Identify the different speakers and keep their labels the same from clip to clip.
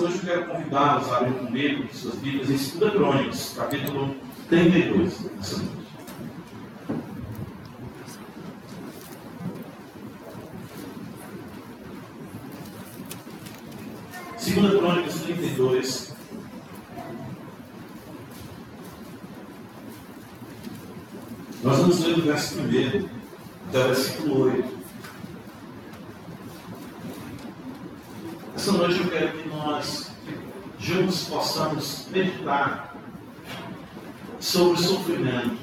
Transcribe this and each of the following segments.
Speaker 1: noite eu quero convidá-los a abrir comigo suas Bíblias em 2 Crônicas, capítulo 32, nessa noite. Segunda Crônicas 32. Nós vamos ler o verso 1 até o versículo 8. Essa noite eu quero que nós juntos possamos meditar sobre o sofrimento.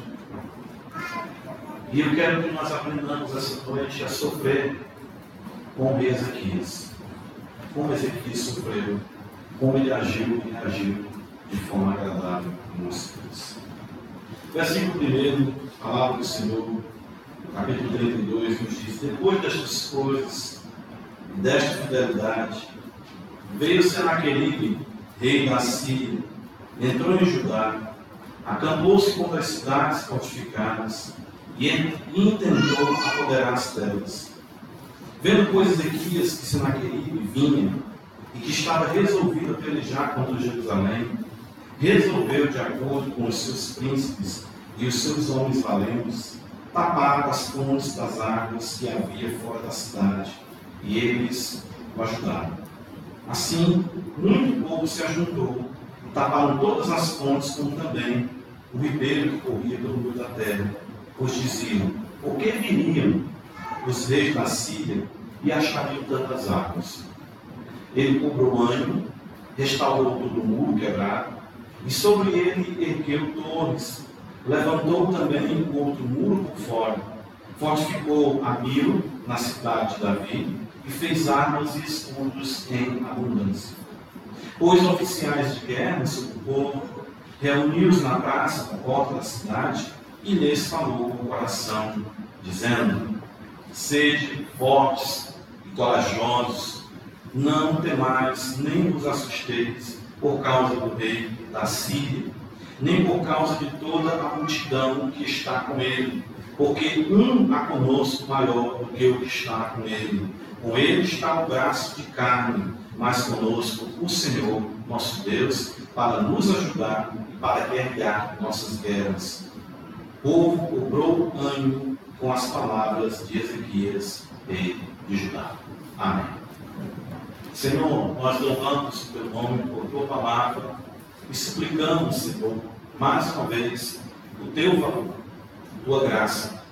Speaker 1: E eu quero que nós aprendamos essa noite a sofrer com o Ezequias. Como Ezequias sofreu, como ele agiu e reagiu de forma agradável com nós todos. Versículo 1, palavra do Senhor, capítulo 32, nos diz: Depois destas coisas, desta fidelidade, Veio Senaqueribe, rei da Síria, entrou em Judá, acampou-se contra as cidades fortificadas e intentou apoderar-se delas. Vendo, pois, Ezequias que Senaqueribe vinha e que estava resolvido a pelejar contra Jerusalém, resolveu, de acordo com os seus príncipes e os seus homens valentes, tapar as fontes das águas que havia fora da cidade, e eles o ajudaram. Assim, muito povo se ajuntou taparam todas as fontes, como também o ribeiro que corria pelo meio da terra, pois diziam: por que viriam os reis da Síria e achariam tantas águas? Ele cobrou ânimo, restaurou todo o muro quebrado, e sobre ele ergueu torres, levantou também outro muro por fora, fortificou a Milo, na cidade de Davi, e fez armas e escudos em abundância. Pôs oficiais de guerra sobre o povo, reuniu-os na praça, na porta da cidade, e lhes falou com o coração, dizendo: Sede fortes e corajosos, não temais, nem vos assusteis por causa do rei da Síria, nem por causa de toda a multidão que está com ele, porque um há conosco maior do que o que está com ele com ele está o braço de carne, mas conosco o Senhor, nosso Deus, para nos ajudar e para guerrear nossas guerras. O povo cobrou ânimo com as palavras de Ezequias, rei de Judá. Amém. Senhor, nós louvamos o teu nome por tua palavra e suplicamos, Senhor, mais uma vez, o teu valor, a tua graça.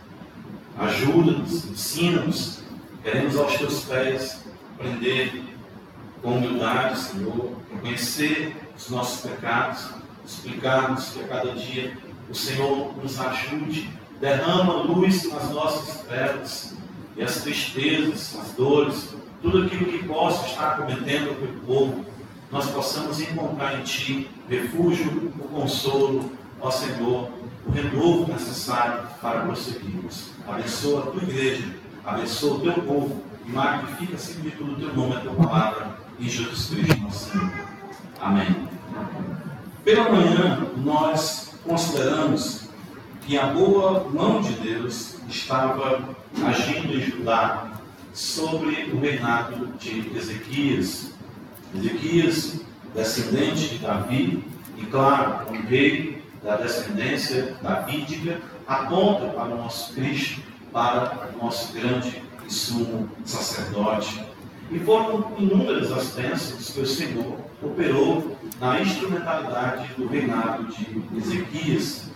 Speaker 1: Ajuda-nos, ensina-nos Queremos aos teus pés aprender com humildade, Senhor, reconhecer os nossos pecados, explicarmos que a cada dia o Senhor nos ajude, derrama luz nas nossas trevas e as tristezas, as dores, tudo aquilo que possa estar cometendo o povo, nós possamos encontrar em Ti refúgio, o consolo, ó Senhor, o renovo necessário para prosseguirmos. Abençoa a tua igreja abençoa o teu povo e magnifica acima de tudo o teu nome, a tua palavra, em Jesus Cristo, nosso Senhor. Amém. Pela manhã, nós consideramos que a boa mão de Deus estava agindo em Judá sobre o reinado de Ezequias. Ezequias, descendente de Davi, e claro, um rei da descendência davídica, aponta para o nosso Cristo para o nosso grande e sumo sacerdote. E foram inúmeras as bênçãos que o Senhor operou na instrumentalidade do reinado de Ezequias.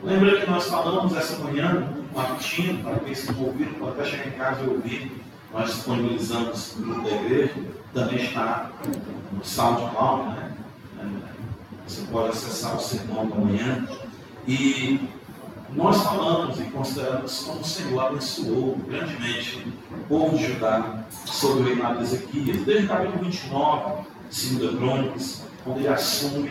Speaker 1: Lembra que nós falamos essa manhã, rapidinho, para quem se envolviram, para até chegar em casa e ouvir, nós disponibilizamos no grupo da igreja, também está no SoundCloud, né? Você pode acessar o sermão da manhã. E nós falamos e consideramos como o Senhor abençoou grandemente o povo de Judá sobre o reinado de Ezequias, desde o capítulo 29, 2 Crônicas, onde ele assume,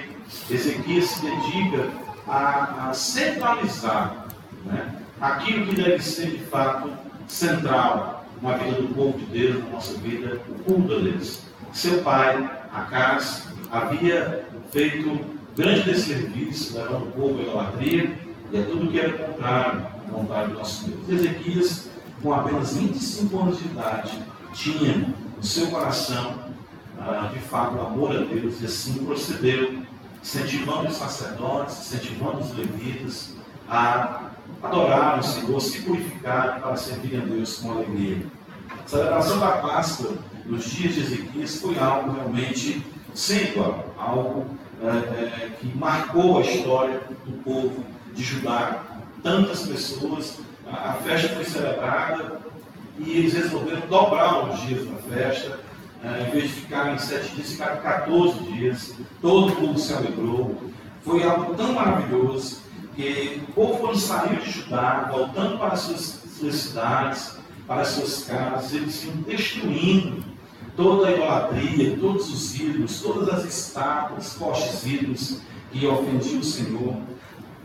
Speaker 1: Ezequias se dedica a, a centralizar né, aquilo que deve ser de fato central na vida do povo de Deus, na nossa vida, o culto a Deus. Seu pai, Acas, havia feito grande desserviço, levando o povo à idolatria, e é tudo que era contrário à vontade do nosso Deus. Ezequias, com apenas 25 anos de idade, tinha no seu coração ah, de fato, amor a Deus e assim procedeu, incentivando os sacerdotes, incentivando os levitas a adorar o Senhor, se purificar para servir a Deus com alegria. A celebração da Páscoa nos dias de Ezequias foi algo realmente sem igual, algo é, é, que marcou a história do povo de Judá. Tantas pessoas, a, festa foi celebrada e eles resolveram dobrar os dias da festa, é, em vez de ficar em sete dias, ficaram 14 dias, todo mundo se alegrou. Foi algo tão maravilhoso que o povo, quando saiu de Judá, voltando para as suas, suas cidades, para as suas casas, eles iam destruindo toda a idolatria, todos os ídolos, todas as estátuas, postes ídolos que ofendiam o Senhor.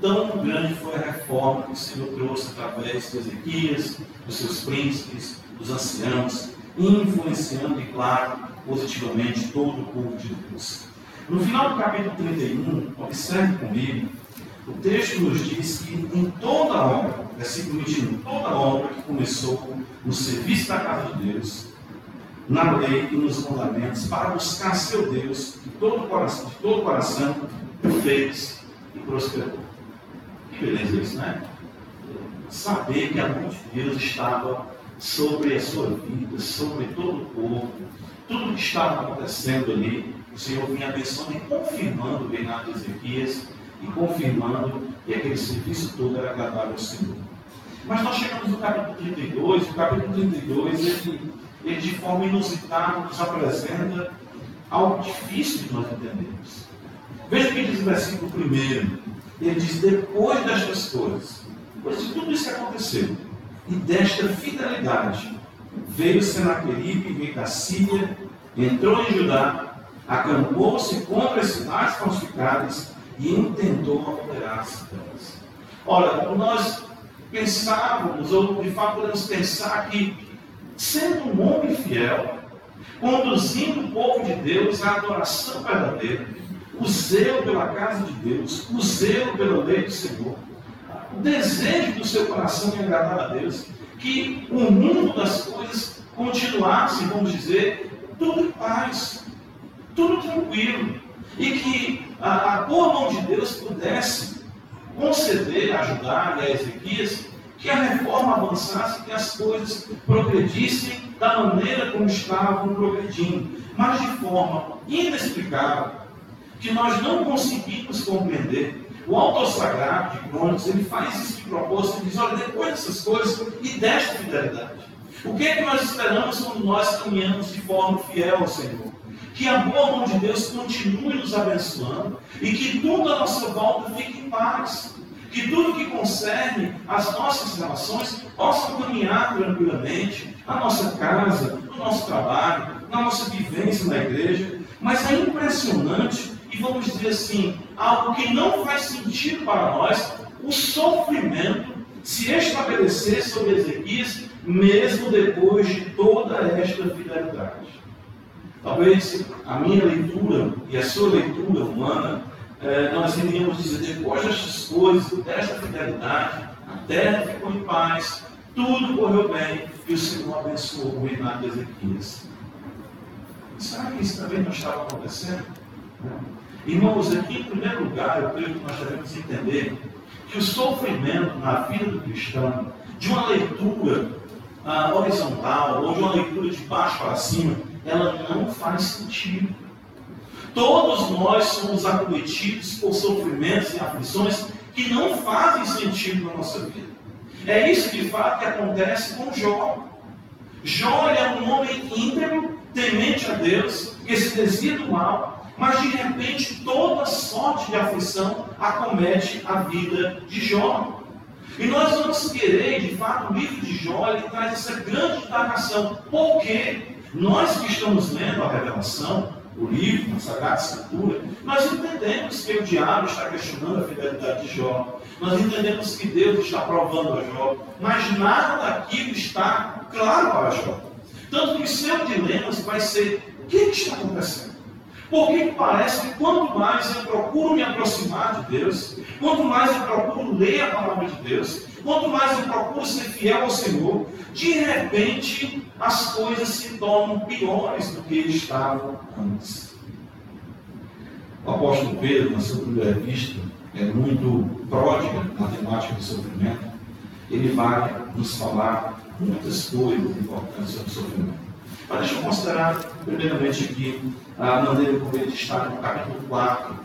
Speaker 1: Tão grande foi a reforma que o Senhor trouxe através de Ezequias, dos seus príncipes, dos anciãos, influenciando, e claro, positivamente todo o povo de Deus. No final do capítulo 31, observe comigo, o texto nos diz que em toda a obra, versículo 21, toda a obra que começou no serviço da casa de Deus, na lei e nos mandamentos, para buscar seu Deus de todo o coração, de todo o coração fez e prosperou. Beleza isso, né? Saber que a mão de Deus estava sobre a sua vida, sobre todo o povo, tudo que estava acontecendo ali, o Senhor vinha abençoando e confirmando o reinado de Ezequias e confirmando que aquele serviço todo era agradável ao Senhor. Mas nós chegamos no capítulo 32, o capítulo 32 ele, ele de forma inusitada nos apresenta algo difícil de nós entendermos. Veja o que diz o versículo 1. Ele diz: Depois destas coisas, depois de tudo isso que aconteceu, e desta fidelidade, veio Senaqueribe, rei da Síria, entrou em Judá, acampou-se contra as cidades fortificadas e intentou apoderar-se delas. Ora, nós pensávamos, ou de fato podemos pensar que, sendo um homem fiel, conduzindo o povo de Deus à adoração verdadeira, o zelo pela casa de Deus, o zelo pela lei do Senhor, o desejo do seu coração em agradar a Deus, que o mundo das coisas continuasse, vamos dizer, tudo em paz, tudo tranquilo, e que a, a boa mão de Deus pudesse conceder, ajudar a Ezequias que a reforma avançasse, que as coisas progredissem da maneira como estavam progredindo, mas de forma inexplicável, que nós não conseguimos compreender. O autor sagrado de Crônicos, ele faz isso de propósito, ele diz, olha, depois dessas coisas e desta fidelidade. O que é que nós esperamos quando nós caminhamos de forma fiel ao Senhor? Que a boa mão de Deus continue nos abençoando e que tudo à nossa volta fique em paz. Que tudo que concerne as nossas relações possa caminhar tranquilamente, a nossa casa, no nosso trabalho, na nossa vivência na igreja. Mas é impressionante e vamos dizer assim, algo que não faz sentido para nós, o sofrimento se estabelecer sobre Ezequias, mesmo depois de toda esta fidelidade. Talvez a minha leitura e a sua leitura humana, eh, nós iríamos dizer, depois destas coisas, desta fidelidade, a terra ficou em paz, tudo correu bem e o Senhor abençoou o reinado de Ezequias. Será que isso também não estava acontecendo? Irmãos, aqui em primeiro lugar, eu creio que nós devemos entender que o sofrimento na vida do cristão, de uma leitura ah, horizontal ou de uma leitura de baixo para cima, ela não faz sentido. Todos nós somos acometidos por sofrimentos e aflições que não fazem sentido na nossa vida. É isso de fato que acontece com Jó. Jó é um homem íntegro, temente a Deus, que se desvia do mal, mas de repente toda sorte de aflição acomete a vida de Jó. E nós vamos querer, de fato, o livro de Jó ele traz essa grande indagação. Por quê? Nós que estamos lendo a revelação, o livro, a Sagrada Escritura, nós entendemos que o diabo está questionando a fidelidade de Jó. Nós entendemos que Deus está provando a Jó. Mas nada daquilo está claro para Jó. Tanto que o seu dilema vai ser: o que está acontecendo? Porque parece que quanto mais eu procuro me aproximar de Deus, quanto mais eu procuro ler a palavra de Deus, quanto mais eu procuro ser fiel ao Senhor, de repente as coisas se tornam piores do que estavam antes. O apóstolo Pedro, na sua primeira vista, é muito pródiga na temática do sofrimento. Ele vai nos falar muitas coisas importantes sobre o sofrimento. Mas deixa eu considerar, primeiramente, aqui a maneira como ele está no capítulo 4,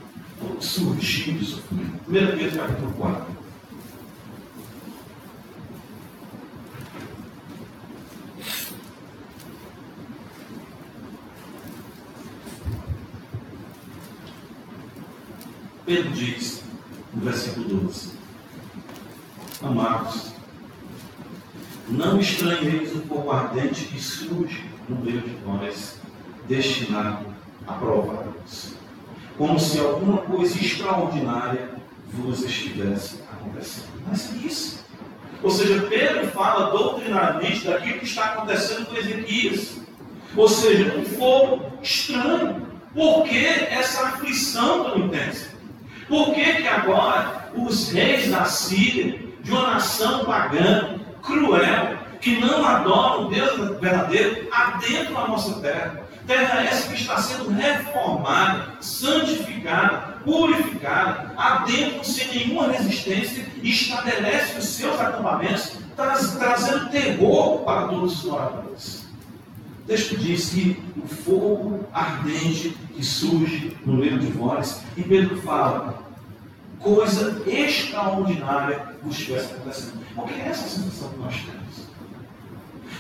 Speaker 1: o surgir do sofrimento. Primeiro Pedro, capítulo 4. Pedro diz, no versículo 12: Amados, não estranheis o fogo ardente que surge no meio de nós, destinado a provar-vos, como se alguma coisa extraordinária vos estivesse acontecendo. Mas é isso. Ou seja, Pedro fala doutrinariamente daquilo que está acontecendo com Ezequias. Ou seja, um fogo estranho. Por que essa aflição tão intensa? Por que, que agora os reis da Síria, de uma nação pagã, cruel, que não adora o Deus verdadeiro, adentro da nossa terra. Terra essa que está sendo reformada, santificada, purificada, adentro sem nenhuma resistência, estabelece os seus acampamentos, traz, trazendo terror para todos os moradores. O texto diz que o fogo ardente que surge no meio de vós, e Pedro fala, coisa extraordinária vos estivesse acontecendo. Porque é essa sensação que nós temos.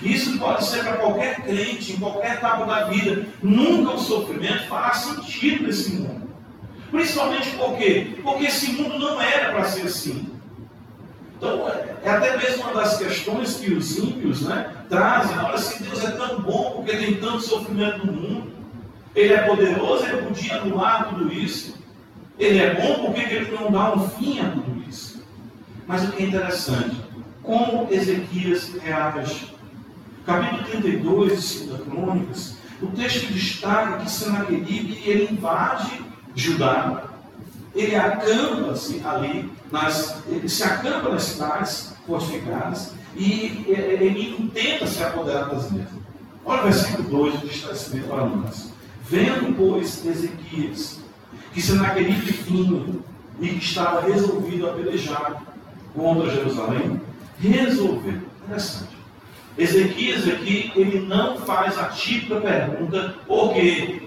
Speaker 1: Isso pode ser para qualquer crente, em qualquer etapa da vida. Nunca o sofrimento fará sentido nesse mundo. Principalmente por quê? Porque esse mundo não era para ser assim. Então, é até mesmo uma das questões que os ímpios né, trazem. Olha, se Deus é tão bom, porque tem tanto sofrimento no mundo. Ele é poderoso, ele podia anular tudo isso. Ele é bom, porque ele não dá um fim a tudo isso. Mas o que é interessante, como Ezequias reage capítulo 32 de 2 Crônicas, o texto destaca que Senaqueribe ele invade Judá, ele acampa-se ali, nas, ele se acampa nas cidades fortificadas e ele tenta se apoderar das mesmas. Olha o versículo 2 que está escrito para nós. Vendo, pois, Ezequias, que Senaqueribe vinha e que estava resolvido a pelejar contra Jerusalém, resolveu. Interessante. Ezequias aqui, ele não faz a típica pergunta, por quê?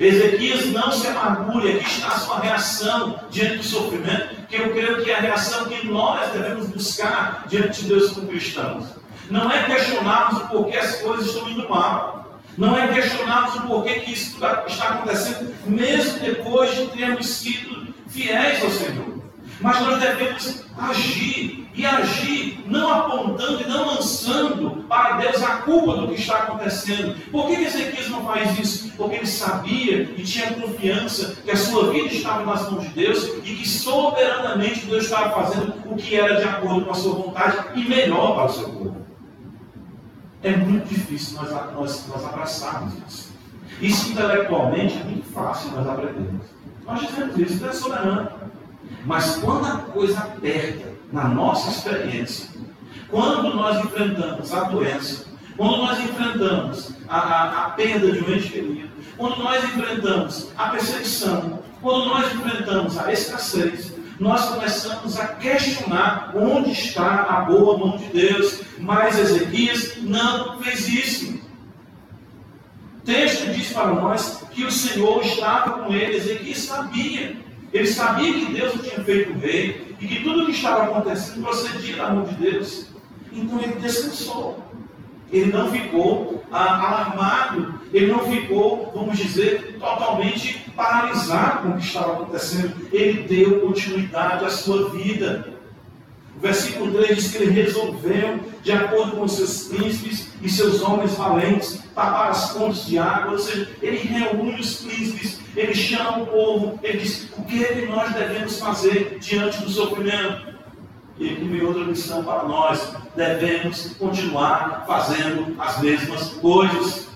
Speaker 1: Ezequias não se amargure, aqui está a sua reação diante do sofrimento, que eu creio que é a reação que nós devemos buscar diante de Deus como cristãos. Não é questionarmos o porquê as coisas estão indo mal. Não é questionarmos o porquê que isso está acontecendo, mesmo depois de termos sido fiéis ao Senhor. Mas nós devemos agir e agir não apontando e não lançando para Deus a culpa do que está acontecendo. Por que Ezequias não faz isso? Porque ele sabia e tinha confiança que a sua vida estava nas mãos de Deus e que soberanamente Deus estava fazendo o que era de acordo com a sua vontade e melhor para o seu povo. É muito difícil nós, nós, nós abraçarmos isso. Isso intelectualmente é muito fácil nós aprendermos. Nós dizemos isso, Deus é soberano. Mas quando a coisa aperta na nossa experiência, quando nós enfrentamos a doença, quando nós enfrentamos a, a, a perda de um ente querido, quando nós enfrentamos a perseguição, quando nós enfrentamos a escassez, nós começamos a questionar onde está a boa mão de Deus. Mas Ezequias não fez isso. O texto diz para nós que o Senhor estava com ele. Ezequias sabia ele sabia que Deus o tinha feito rei e que tudo o que estava acontecendo procedia da mão de Deus. Então ele descansou. Ele não ficou ah, alarmado, ele não ficou, vamos dizer, totalmente paralisado com o que estava acontecendo. Ele deu continuidade à sua vida. O versículo 3 diz que ele resolveu, de acordo com seus príncipes e seus homens valentes, tapar as fontes de água, ou seja, ele reúne os príncipes, ele chama o povo, ele diz: o que é que nós devemos fazer diante do sofrimento? E aqui vem outra missão para nós: devemos continuar fazendo as mesmas coisas.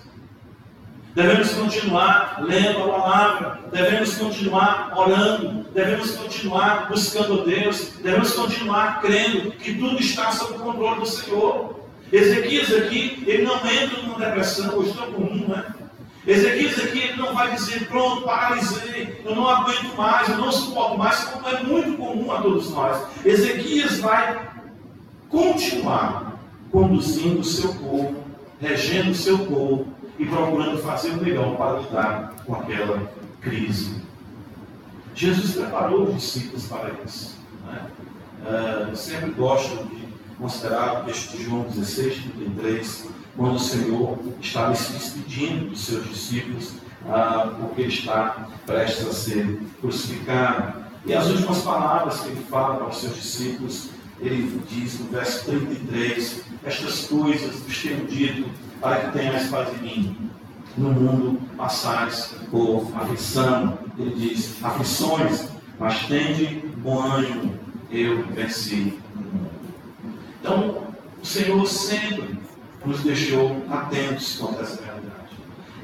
Speaker 1: Devemos continuar lendo a palavra, devemos continuar orando, devemos continuar buscando Deus, devemos continuar crendo que tudo está sob o controle do Senhor. Ezequias aqui, ele não entra numa depressão, hoje tão comum, né? Ezequias aqui, ele não vai dizer, pronto, paralisei, eu não aguento mais, eu não suporto mais, como é muito comum a todos nós. Ezequias vai continuar conduzindo o seu povo, regendo o seu povo e procurando fazer o melhor para lidar com aquela crise. Jesus preparou os discípulos para isso. Né? Uh, sempre gosto de considerar o texto de João 16, 33, quando o Senhor estava se despedindo dos seus discípulos, uh, porque ele está prestes a ser crucificado. E as últimas palavras que ele fala para os seus discípulos, ele diz no verso 33, estas coisas vos tenho dito para que tenhais paz em mim. No mundo passais por aflição. Ele diz, aflições, mas tende bom ânimo, eu venci. Então, o Senhor sempre nos deixou atentos contra essa realidade.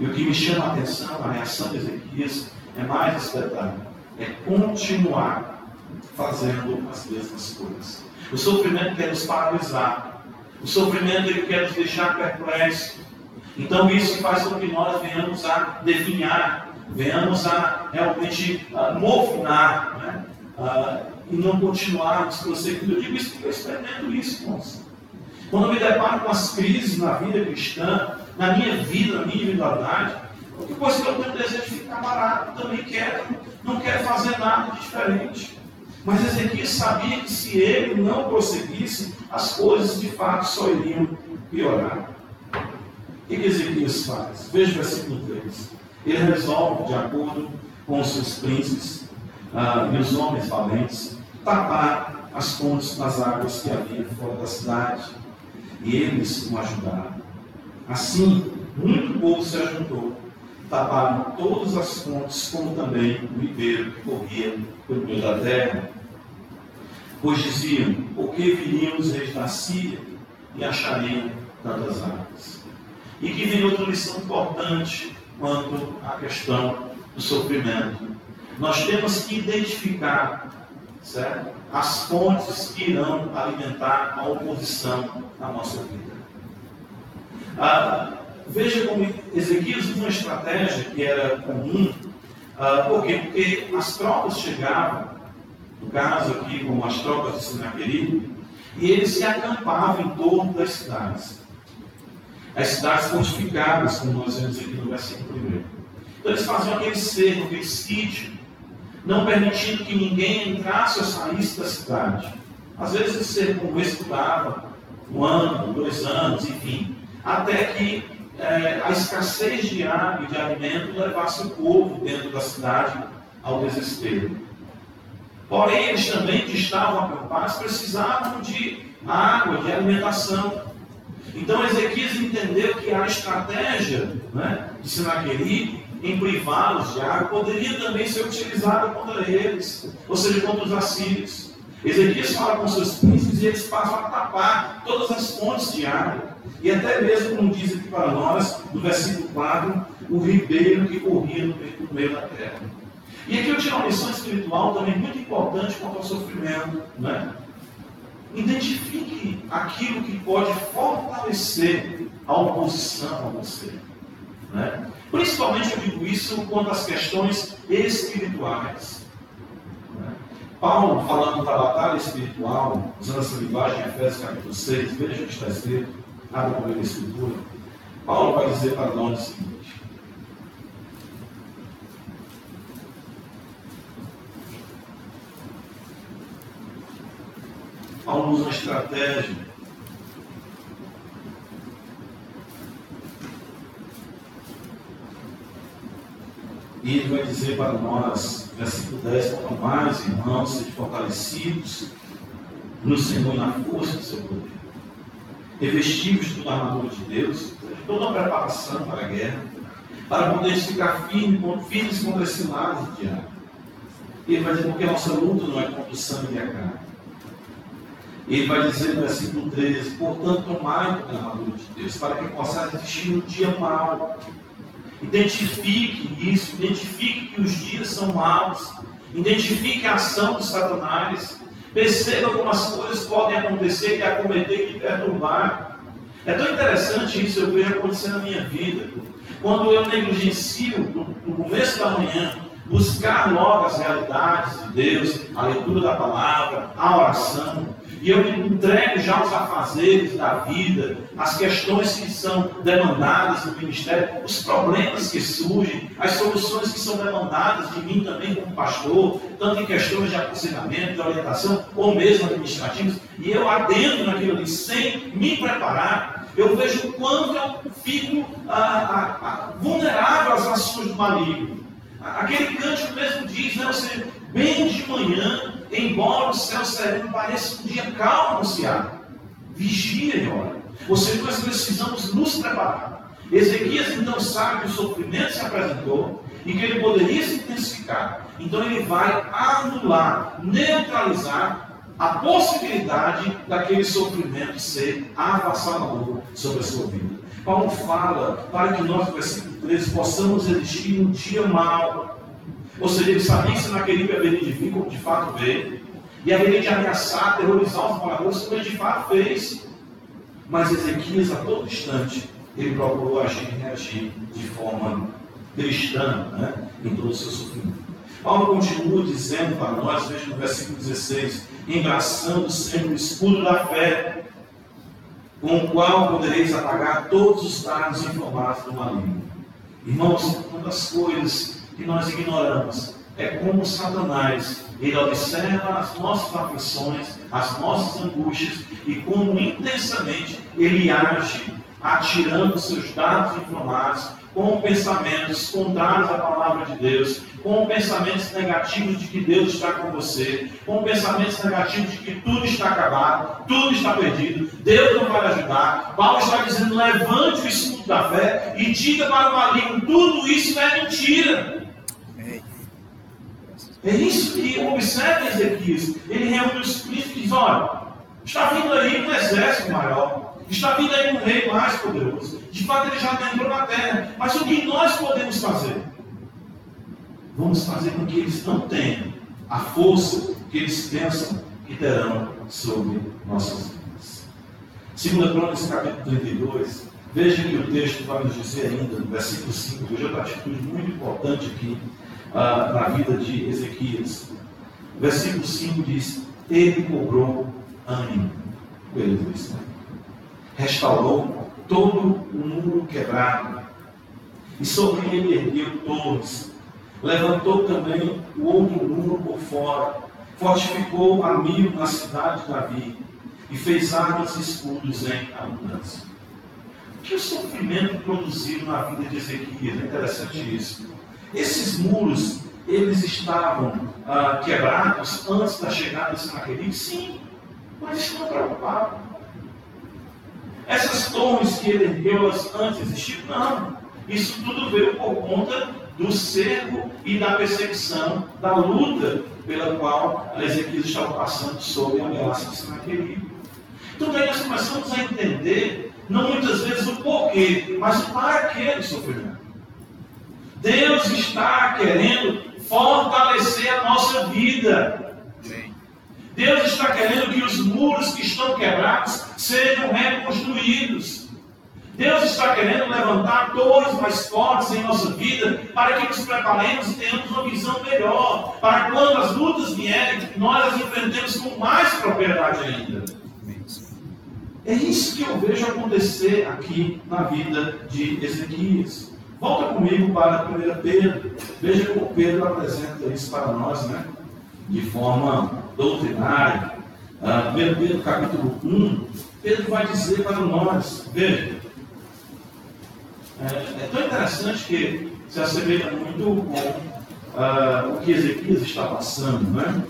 Speaker 1: E o que me chama a atenção, a reação de Ezequias, é mais espetáculo. É continuar fazendo as mesmas coisas. O sofrimento quer nos paralisar. O sofrimento ele quer nos deixar perplexos. Então isso faz com que nós venhamos a definhar, venhamos a realmente mofinar, né? Uh, e não continuarmos prosseguindo. Eu digo isso porque eu experimento isso, irmãos. Quando eu me deparo com as crises na vida cristã, na minha vida, na minha individualidade, depois que eu tenho o desejo de ficar barato, também quero, não quero fazer nada diferente. Mas Ezequias sabia que se ele não prosseguisse, as coisas de fato só iriam piorar. O que Ezequias faz? Veja o versículo 3. Ele resolve, de acordo com os seus príncipes ah, e os homens valentes, tapar as fontes das águas que havia fora da cidade. E eles o ajudaram. Assim, muito povo se ajuntou. Taparam todas as fontes, como também o ribeiro que corria pelo meio da terra pois diziam: por que viriam os reis da Síria e achariam tantas águas? E que vem outra lição importante quanto à questão do sofrimento. Nós temos que identificar certo? as fontes que irão alimentar a oposição na nossa vida. Ah, veja como Ezequias usou uma estratégia que era comum. Ah, por quê? Porque as tropas chegavam no caso aqui, como as tropas de Sinaqueribe, e eles se acampavam em torno das cidades. As cidades fortificadas, como nós vemos aqui no versículo 1. Então eles faziam aquele cerco, aquele sítio, não permitindo que ninguém entrasse ou saísse da cidade. Às vezes esse cerco como esse durava um ano, dois anos, enfim, até que é, a escassez de água e de alimento levasse o povo dentro da cidade ao desespero. Porém, eles também que estavam acampados precisavam de água, de alimentação. Então Ezequias entendeu que a estratégia né, de Sinaqueribe em privá-los de água poderia também ser utilizada contra eles, ou seja, contra os assírios. Ezequias fala com seus príncipes e eles passam a tapar todas as fontes de água. E até mesmo, como diz aqui para nós, no versículo 4, o ribeiro que corria no meio da terra. E aqui eu tiro uma lição espiritual também muito importante quanto ao sofrimento. Né? Identifique aquilo que pode fortalecer a oposição a você. Né? Principalmente eu digo isso quanto às questões espirituais. Né? Paulo, falando da batalha espiritual, usando essa linguagem em Efésios capítulo 6, veja o que está escrito, abra comigo a escritura. Paulo vai dizer para nós o seguinte. Paulo usa uma estratégia. E ele vai dizer para nós, versículo 10, quanto mais, irmãos, sejam fortalecidos no Senhor na força do seu poder. Revestivos do armadura de Deus, toda a preparação para a guerra, para poder ficar firme, firmes contra esse lado diabo. Ele vai dizer, porque a nossa luta não é contra o sangue e a carne ele vai dizer no versículo 13: Portanto, tomai a armadura de Deus, para que possa resistir no dia mau. Identifique isso, identifique que os dias são maus, identifique a ação dos satanás, perceba como as coisas podem acontecer e acometer e perturbar. É tão interessante isso, eu vejo acontecer na minha vida. Quando eu negligencio, no começo da manhã, buscar logo as realidades de Deus, a leitura da palavra, a oração, e eu me entrego já aos afazeres da vida, as questões que são demandadas no ministério, os problemas que surgem, as soluções que são demandadas de mim também como pastor, tanto em questões de aconselhamento, de orientação, ou mesmo administrativos, e eu adentro naquilo ali sem me preparar, eu vejo o quanto eu fico ah, ah, ah, vulnerável às ações do maligno. Aquele cântico mesmo diz, né, você, bem de manhã, embora o céu sereno pareça um dia calmo se abre, vigia e ora. Ou seja, nós precisamos nos preparar. Ezequias então sabe que o sofrimento se apresentou e que ele poderia se intensificar. Então ele vai anular, neutralizar a possibilidade daquele sofrimento ser avassalador sobre a sua vida. Paulo fala para que nós, versículo 13, possamos resistir um dia mal ou seja, ele sabia que Senaqueribe haveria de vir, como de fato veio, e haveria de ameaçar, aterrorizar os moradores, como ele de fato fez. Mas Ezequias, a todo instante, ele procurou agir e reagir de forma cristã né, em todo o seu sofrimento. Paulo continua dizendo para nós, veja no versículo 16: embraçando sempre o escudo da fé, com o qual podereis apagar todos os dados informados do maligno. Irmãos, das coisas que nós ignoramos. É como Satanás, ele observa as nossas aflições, as nossas angústias e como intensamente ele age, atirando seus dados inflamados com pensamentos contrários à palavra de Deus, com pensamentos negativos de que Deus está com você, com pensamentos negativos de que tudo está acabado, tudo está perdido, Deus não vai ajudar. Paulo está dizendo: levante o escudo da fé e diga para o maligno: tudo isso é mentira. É isso que observa Ezequias. Ele reúne os príncipes e diz: olha, está vindo aí um exército maior, está vindo aí um rei mais poderoso. De fato, ele já entrou na terra. Mas o que nós podemos fazer? Vamos fazer com que eles não tenham a força que eles pensam que terão sobre nossas vidas. Segunda Crônicas, capítulo 32, veja que o texto vai nos dizer ainda, no versículo 5, veja outra atitude muito importante aqui ah, na vida de Ezequias. Versículo 5 diz: Ele cobrou ânimo. Diz, né? Restaurou todo o muro quebrado, e sobre ele ergueu torres. Levantou também o outro muro por fora, fortificou a mil na cidade de Davi, e fez armas e escudos em abundância. O que o sofrimento produziu na vida de Ezequias? É interessante isso. Esses muros, eles estavam ah, quebrados antes da chegada de Sinaqueribe? Sim, mas estão preocupados. Essas torres que ele ergueu, elas antes existiam? Não. Isso tudo veio por conta do cerco e da perseguição, da luta pela qual Ezequiel estava passando sob a ameaça de Sinaqueribe. Então daí nós começamos a entender, não muitas vezes o porquê, mas para que ele sofrimento. Deus está querendo fortalecer a nossa vida. Deus está querendo que os muros que estão quebrados sejam reconstruídos. Deus está querendo levantar torres mais fortes em nossa vida para que nos preparemos e tenhamos uma visão melhor. Para quando as lutas vierem, nós as enfrentemos com mais propriedade ainda. É isso que eu vejo acontecer aqui na vida de Ezequias. Volta comigo para 1 Pedro. Veja como Pedro apresenta isso para nós, né? De forma doutrinária. Uh, 1 Pedro capítulo 1, Pedro vai dizer para nós, veja, é, é tão interessante que se assemelha muito com uh, o que Ezequias está passando, né?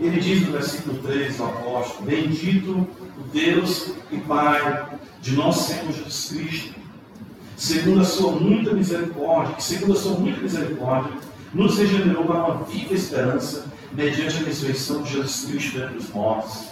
Speaker 1: Ele diz no versículo 3 do apóstolo: Bendito o Deus e Pai de nosso Senhor Jesus Cristo segundo a sua muita misericórdia, que segundo a sua muita misericórdia, nos regenerou para uma viva esperança, mediante a ressurreição de Jesus Cristo dentre os mortos,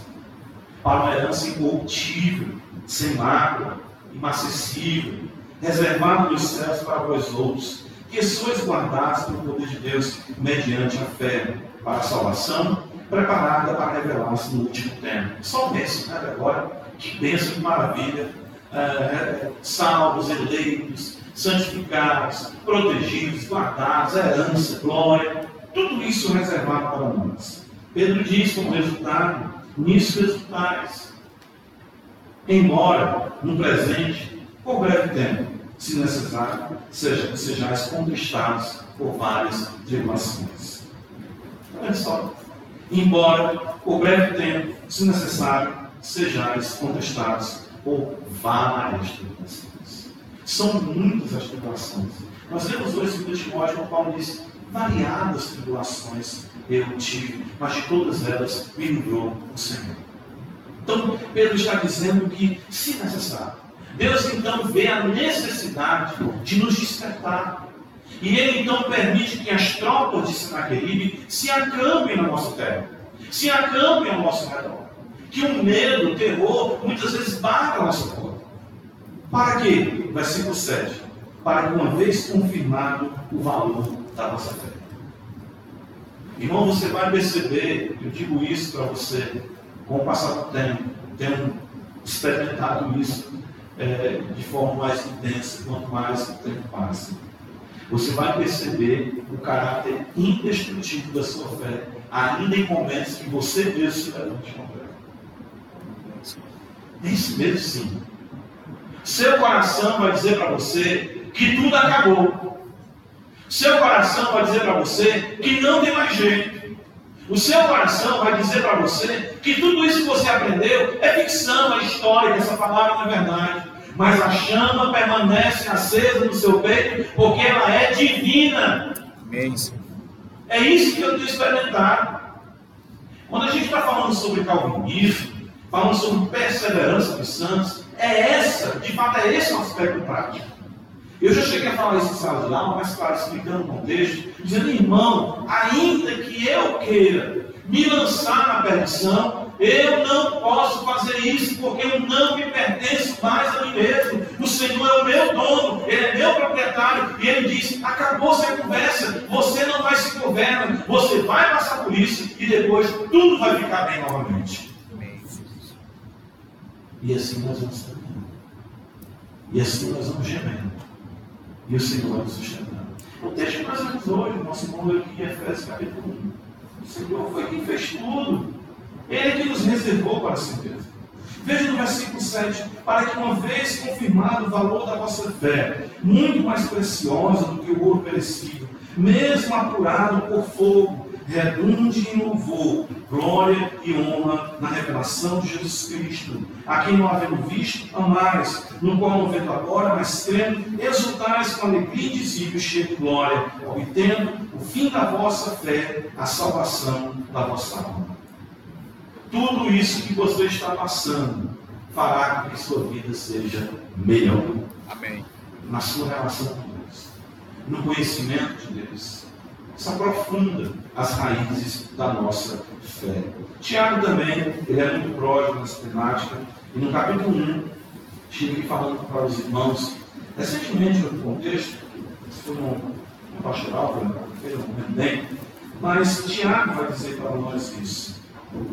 Speaker 1: para uma herança incorruptível, sem mácula, imacessível, reservada nos céus para vós outros, que sois guardados pelo poder de Deus, mediante a fé, para a salvação, preparada para revelar-se no último tempo. Só penso, né, agora, que bênção, que maravilha, é, salvos, eleitos, santificados, protegidos, guardados, herança, glória, tudo isso reservado para nós. Pedro diz como resultado, nisso resultais. Embora, no presente, por breve tempo, se necessário, seja, sejais conquistados por várias tribulações. Olha só. Embora, por breve tempo, se necessário, sejais contestados por várias tribulações. São muitas as tribulações. Nós vemos hoje em Timóteo, o Paulo diz, variadas tribulações eu tive, mas de todas elas me livrou o Senhor. Então, Pedro está dizendo que, se necessário, Deus então vê a necessidade de nos despertar. E ele então permite que as tropas de Senaqueribe se acampem na nossa terra, se acampem ao nosso redor. Que o medo, o terror, muitas vezes bata a nossa porta. Para quê? Versículo 7. Para que, uma vez confirmado o valor da nossa fé. Irmão, você vai perceber, eu digo isso para você, com o passar do tempo, tenho experimentado isso é, de forma mais intensa, quanto mais o tempo passa. Você vai perceber o caráter indestrutível da sua fé, ainda em momentos que você mesmo se levante É isso mesmo, sim. Seu coração vai dizer para você que tudo acabou. Seu coração vai dizer para você que não tem mais jeito. O seu coração vai dizer para você que tudo isso que você aprendeu é ficção, é história, essa palavra não é verdade. Mas a chama permanece acesa no seu peito porque ela é divina. Amém. É isso que eu tenho experimentado. Quando a gente está falando sobre calvinismo, falando sobre perseverança dos santos, é essa, de fato, é esse o aspecto prático. Eu já cheguei a falar isso em sala de aula, mas claro, explicando o contexto, dizendo, irmão, ainda que eu queira me lançar na perdição, eu não posso fazer isso porque eu não me pertenço mais a mim mesmo. O Senhor é o meu dono, Ele é meu proprietário. E Ele diz: acabou-se a conversa, você não vai se governar, você vai passar por isso e depois tudo vai ficar bem novamente. E assim nós vamos caminhando. E assim nós vamos gemendo. E o Senhor vai nos sustentando. O texto que nós lemos hoje, o nosso irmão aqui Efésios capítulo 1. O Senhor foi quem fez tudo. Ele que nos reservou para si mesmo. Veja no versículo 7, para que uma vez confirmado o valor da vossa fé, muito mais preciosa do que o ouro perecível, mesmo apurado por fogo, redunde em louvor, glória e honra na revelação de Jesus Cristo, a quem não havendo visto, amais, no qual não vendo agora, mas crendo, exultais com alegria indizível, cheio de glória, obtendo o fim da vossa fé, a salvação da vossa alma. Tudo isso que você está passando fará com que sua vida seja melhor. Amém. Na sua relação com Deus, no conhecimento de Deus se aprofunda as raízes da nossa fé. Tiago também, ele é muito próximo nessa temática, e no capítulo 1, estive falando para os irmãos, recentemente no contexto, foi um, um pastoral, foi um bem, mas Tiago vai dizer para nós isso.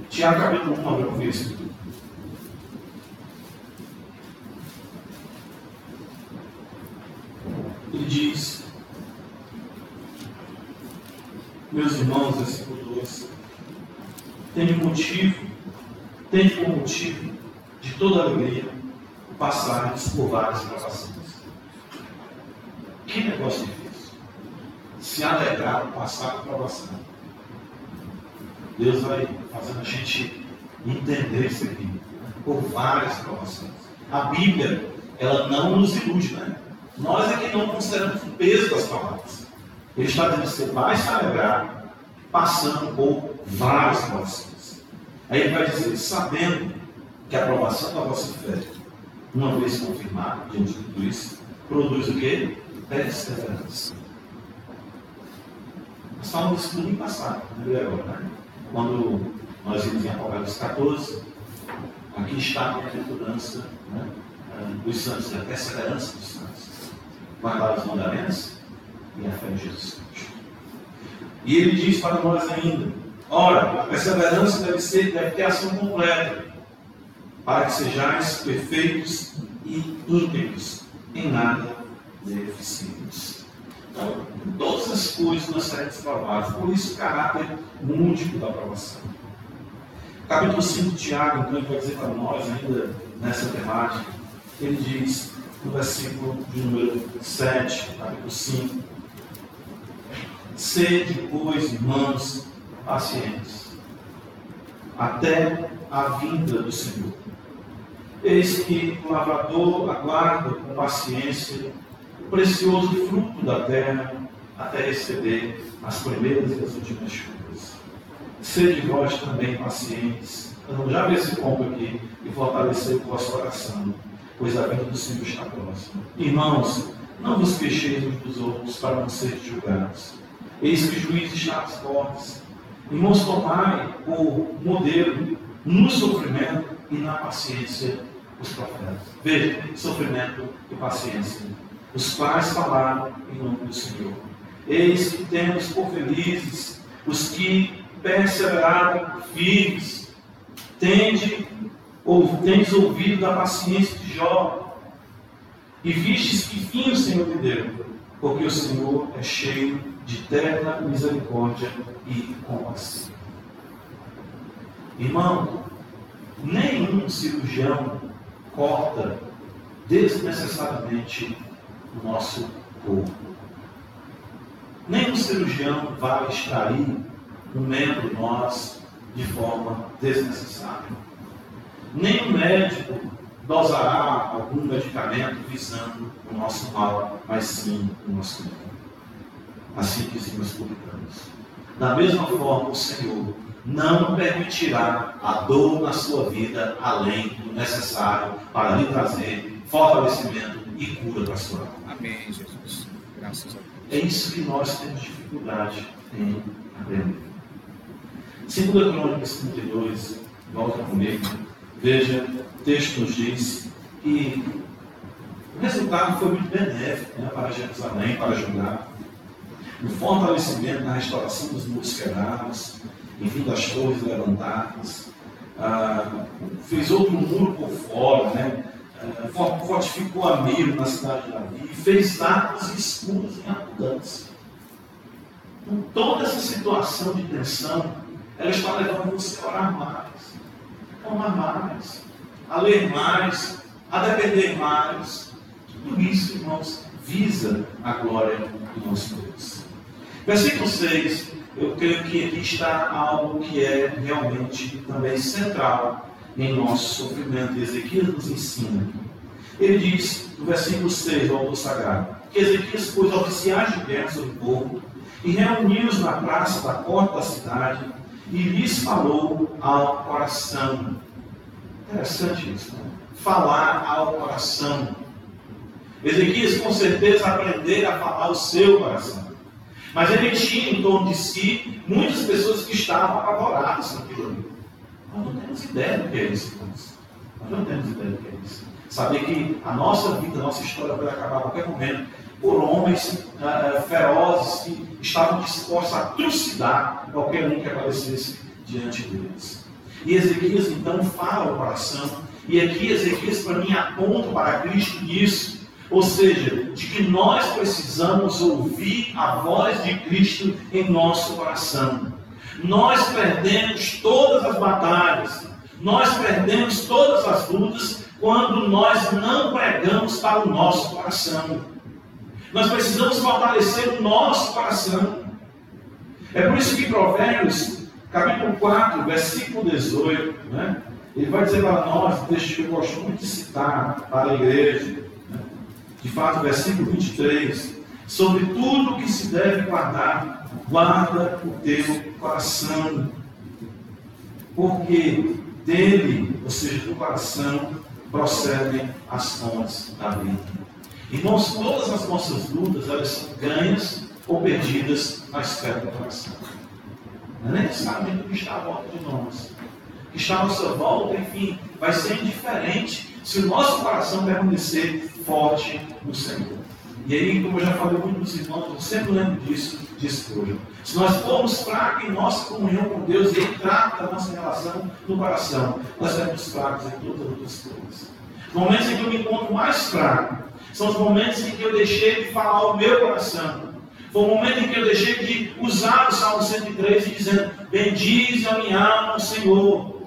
Speaker 1: Tiago capítulo 1, abre o versículo. Ele diz, meus irmãos, 2, tem motivo, tem como motivo de toda alegria passar por várias provações. Que negócio difícil. Se alegrar passar por provação. Deus vai fazendo a gente entender isso aqui. Por várias provações. A Bíblia, ela não nos ilude, né? Nós é que não consideramos o peso das palavras. Ele está dizendo que você vai se alegrar passando por várias provações. Aí ele vai dizer, sabendo que a aprovação da vossa fé, uma vez confirmada diante de tudo isso, produz o quê? Perseverança. Nós isso no ano passado, né? agora, né? quando nós vimos em Apocalipse 14, aqui está a bem-aventurança né? dos santos, a perseverança dos santos. Guardar os mandamentos e a fé em Jesus Cristo. E ele diz para nós ainda: ora, a perseverança deve, ser, deve ter ação completa, para que sejais perfeitos e íntegros, em nada deficientes. Então, todas as coisas nós seremos provados, por isso o caráter único da aprovação. Capítulo 5 de Tiago, então, ele vai dizer para nós, ainda nessa temática, ele diz, no versículo de número 7, capítulo 5, Sede, pois, irmãos, pacientes, até a vinda do Senhor. Eis que o lavrador aguarda com paciência o precioso fruto da terra até receber as primeiras e as últimas chuvas. Sede vós também pacientes. Então, já esse ponto aqui e fortalecer o vosso coração, pois a vinda do Senhor está próxima. Irmãos, não vos queixeis uns dos outros para não serem julgados. Eis que o juiz está às portas. Irmãos, tomai o modelo no sofrimento e na paciência os profetas. Veja, sofrimento e paciência. Os quais falaram em nome do Senhor. Eis que temos por felizes os que perseveraram firmes. Tende, ou tendes ouvido da paciência de Jó. E vistes que fim o Senhor lhe deu, porque o Senhor é cheio de terna misericórdia e compaixão. Irmão, nenhum cirurgião corta desnecessariamente o nosso corpo. Nenhum cirurgião vai extrair um membro nosso de forma desnecessária. Nenhum médico dosará algum medicamento visando o nosso mal, mas sim o nosso bem. Assim dizem os publicanos. Da mesma forma, o Senhor não permitirá a dor na sua vida além do necessário para lhe trazer fortalecimento e cura para a sua alma.
Speaker 2: Amém, Jesus. Graças a Deus.
Speaker 1: É isso que nós temos dificuldade em aprender. Segunda Crônicas 32, volta comigo. Veja, o texto nos diz que o resultado foi muito benéfico né, para Jerusalém, para Judá. O fortalecimento na restauração dos muros quebrados, enfim, das torres levantadas, ah, fez outro muro por fora, né? Ah, fortificou a Miro na cidade de Davi, fez atos escuros em abundância. Então, toda essa situação de tensão, ela está levando você a orar mais, a amar mais, a ler mais, a depender mais. Tudo isso, irmãos, visa a glória do nosso Deus. Versículo 6 eu creio que aqui está algo que é realmente também central em nosso sofrimento. Ezequias nos ensina. Ele diz, no versículo 6 do autor sagrado, que Ezequias pôs oficiais de guerra sobre o povo e reuniu-os na praça da porta da cidade e lhes falou ao coração. Interessante isso, né? Falar ao coração. Ezequias com certeza aprender a falar ao seu coração. Mas ele tinha em torno de si muitas pessoas que estavam apavoradas com aquilo ali. Nós não temos ideia do que é isso, irmãos. Nós não temos ideia do que é isso. Saber que a nossa vida, a nossa história vai acabar a qualquer momento por homens uh, ferozes que estavam dispostos a trucidar qualquer um que aparecesse diante deles. E Ezequias então fala o coração, e aqui Ezequias para mim aponta para Cristo nisso ou seja, de que nós precisamos ouvir a voz de Cristo em nosso coração. Nós perdemos todas as batalhas, nós perdemos todas as lutas quando nós não pregamos para o nosso coração. Nós precisamos fortalecer o nosso coração. É por isso que Provérbios, capítulo 4, versículo 18, né? ele vai dizer para nós, texto que eu gosto muito de citar para a igreja, de fato, versículo 23, sobre tudo que se deve guardar, guarda o teu coração, porque dele, ou seja, do coração, procedem as fontes da vida. Irmãos, todas as nossas lutas, elas são ganhas ou perdidas na esfera do coração. Não é sabem o que está à volta de nós. O que está à nossa volta, enfim, vai ser indiferente se o nosso coração permanecer forte no Senhor. E aí, como eu já falei muito dos irmãos, eu sempre lembro disso, disso hoje. Se nós formos fracos em nossa comunhão com Deus e entrar na nossa relação no coração, nós seremos fracos em todas as outras coisas. Os momentos em que eu me encontro mais fraco são os momentos em que eu deixei de falar o meu coração. Foi o momento em que eu deixei de usar o Salmo 103 e dizendo: Bendize a minha alma Senhor,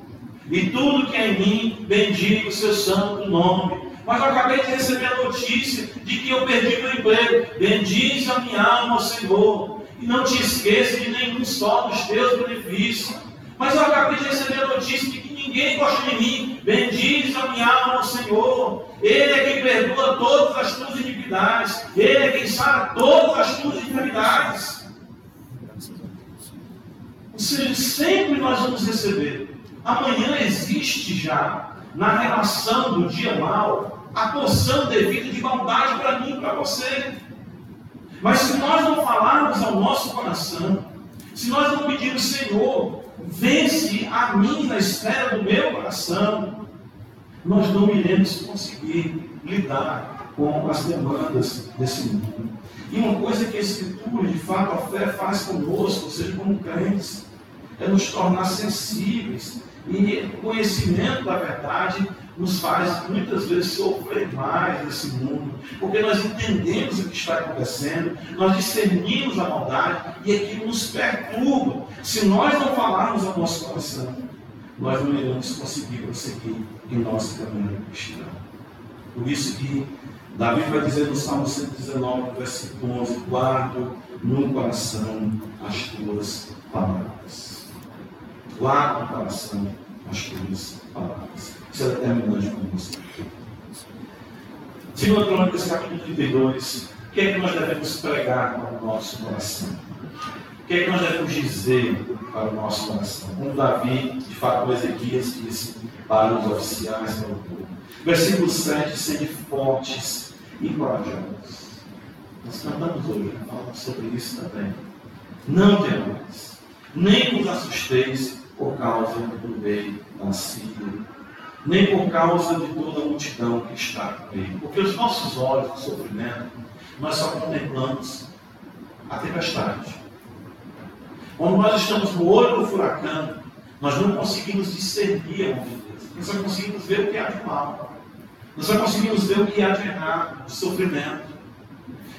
Speaker 1: e tudo que é em mim, bendiga o seu santo nome. Mas eu acabei de receber a notícia de que eu perdi meu emprego. Bendize a minha alma Senhor. E não te esqueça de nenhum só dos teus benefícios. Mas eu acabei de receber a notícia de que ninguém gosta de mim. Bendize a minha alma Senhor. Ele é quem perdoa todas as tuas iniquidades. Ele é quem sara todas as tuas enfermidades. Ou seja, sempre nós vamos receber. Amanhã existe já na relação do dia mal a porção devida de maldade para mim e para você. Mas se nós não falarmos ao nosso coração, se nós não pedirmos, Senhor, vence a mim na esfera do meu coração, nós não iremos conseguir lidar com as demandas desse mundo. E uma coisa que a Escritura, de fato, a fé faz conosco, ou seja, como crentes, é nos tornar sensíveis e o conhecimento da verdade nos faz muitas vezes sofrer mais nesse mundo, porque nós entendemos o que está acontecendo, nós discernimos a maldade e aquilo nos perturba. Se nós não falarmos ao nosso coração, nós não iremos conseguir prosseguir em nosso caminho cristão. Por isso que Davi vai dizer no Salmo 119, versículo 11: Guardo no coração as tuas palavras guarda no coração as tuas palavras. Isso é determinante para você. Segundo Crônicas, capítulo 32, o que é que nós devemos pregar para o nosso coração? O que é que nós devemos dizer para o nosso coração? Como Davi, de fato, Ezequias disse para os oficiais, para o povo. Versículo 7, sede fortes e corajosos. Nós cantamos hoje, falamos sobre isso também. Não temais, nem vos assusteis por causa do rei nascido, nem por causa de toda a multidão que está com ele. Porque os nossos olhos de sofrimento, nós só contemplamos a tempestade. Quando nós estamos no olho do furacão, nós não conseguimos discernir a mão de Deus. Nós só conseguimos ver o que há de mal. Nós só conseguimos ver o que há de errado, de sofrimento.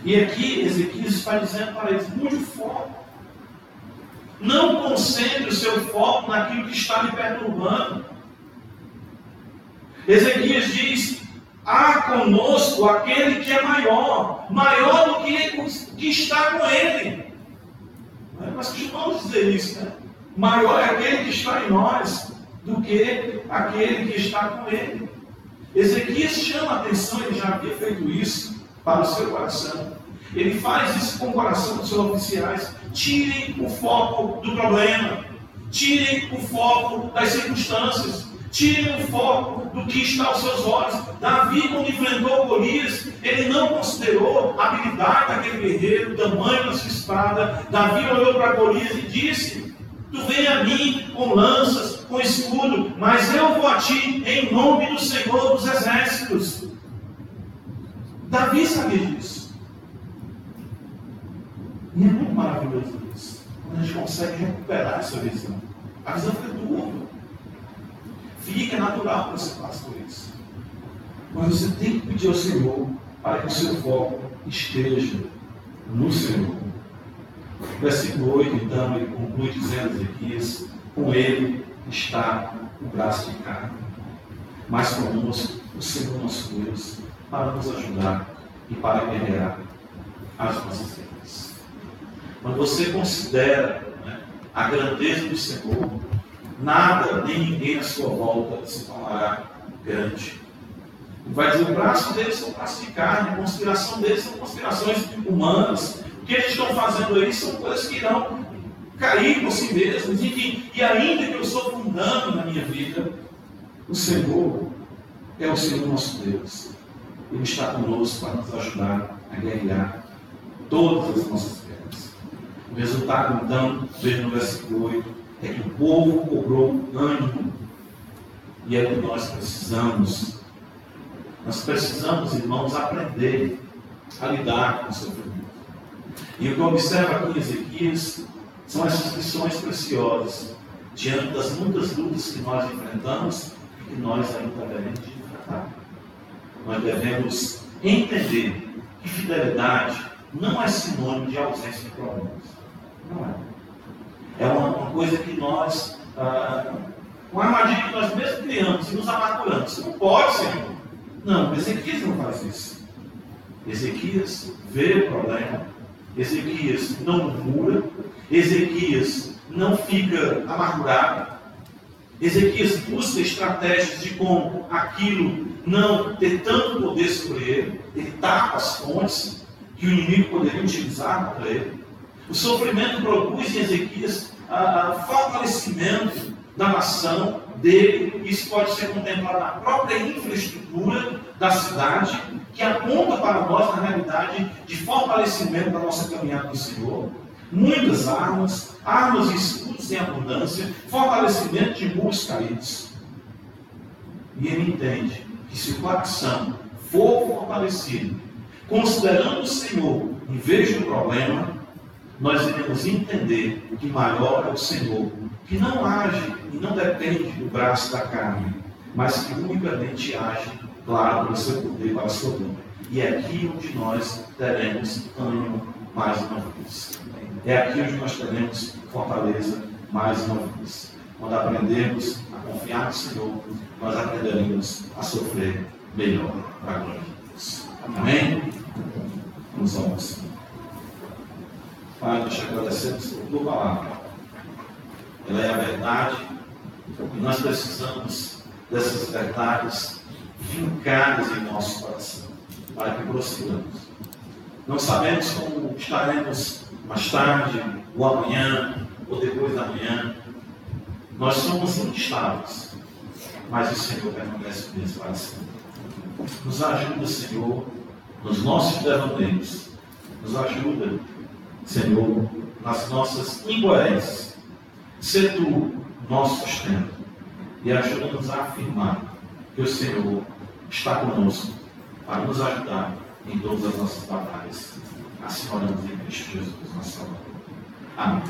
Speaker 1: E aqui Ezequiel está dizendo para eles: mude o foco. Não concentre o seu foco naquilo que está lhe perturbando. Ezequias diz: há conosco aquele que é maior, maior do que que está com ele. Nós costumamos dizer isso, né? Maior é aquele que está em nós do que aquele que está com ele. Ezequias chama a atenção, ele já havia feito isso para o seu coração. Ele faz isso com o coração dos seus oficiais. Tirem o foco do problema. Tirem o foco das circunstâncias. Tirem o foco do que está aos seus olhos. Davi, quando enfrentou Golias, ele não considerou a habilidade daquele guerreiro, o tamanho da sua espada. Davi olhou para Golias e disse: Tu vem a mim com lanças, com escudo, mas eu vou a ti em nome do Senhor dos Exércitos. Davi sabia disso. E é muito maravilhoso isso. Quando a gente consegue recuperar essa visão. A visão fica turva. Fica natural que você passe por isso. Mas você tem que pedir ao Senhor para que o seu foco esteja no Senhor. Versículo 8, então, ele conclui dizendo Ezequias: com ele está o braço de carne, mas conosco o Senhor nosso Deus, para nos ajudar e para guerrear as nossas guerras. Quando você considera né, a grandeza do Senhor, nada nem ninguém à sua volta se tornará grande. Vai dizer, o braço deles são braços de carne, a conspiração deles são conspirações humanas. O que eles estão fazendo aí são coisas que irão cair por si mesmos. Enfim, e ainda que eu estou fundando na minha vida, o Senhor é o Senhor nosso Deus. Ele está conosco para nos ajudar a guerrear todas as nossas o resultado, então, veja no versículo 8, é que o povo cobrou ânimo. E é o que nós precisamos. Nós precisamos, irmãos, aprender a lidar com o sofrimento. E o que eu observo aqui em Ezequias são essas lições preciosas diante das muitas lutas que nós enfrentamos e que nós ainda devemos enfrentar. nós devemos entender que fidelidade não é sinônimo de ausência de problemas. Não é. É uma, uma coisa que nós. Ah, uma armadilha que nós mesmos criamos e nos amarguramos. Não pode, Senhor. Não, Ezequias não faz isso. Ezequias vê o problema, Ezequias não murmura, Ezequias não fica amargurado, Ezequias busca estratégias de como aquilo não ter tanto poder sobre ele, ele tapa as fontes que o inimigo poderia utilizar contra ele. O sofrimento produz em Ezequias a, a fortalecimento da nação dele, isso pode ser contemplado na própria infraestrutura da cidade, que aponta para nós, na realidade, de fortalecimento da nossa caminhada com o Senhor. Muitas armas, armas e escudos em abundância, fortalecimento de muros caídos. E ele entende que se o coração for fortalecido, considerando o Senhor em vez do problema, nós iremos entender que maior é o Senhor, que não age e não depende do braço da carne, mas que unicamente age, claro, pelo seu poder para a sua vida. E é aqui onde nós teremos ânimo mais uma vez. É aqui onde nós teremos fortaleza mais uma vez. Quando aprendemos a confiar no Senhor, nós aprenderemos a sofrer melhor para a glória de Deus. Amém? Vamos nós te agradecemos por tua palavra. Ela é a verdade e nós precisamos dessas verdades fincadas em nosso coração para que prossigamos. Não sabemos como estaremos mais tarde, ou amanhã, ou depois da manhã. Nós somos instáveis, mas o Senhor permanece mesmo para sempre. Nos ajuda, Senhor, nos nossos devaneios. Nos ajuda, Senhor, nas nossas incoerências. Se tu nosso sustento e ajuda-nos a afirmar que o Senhor está conosco para nos ajudar em todas as nossas batalhas. Assim oramos em Cristo Jesus, nosso Salvador. Amém.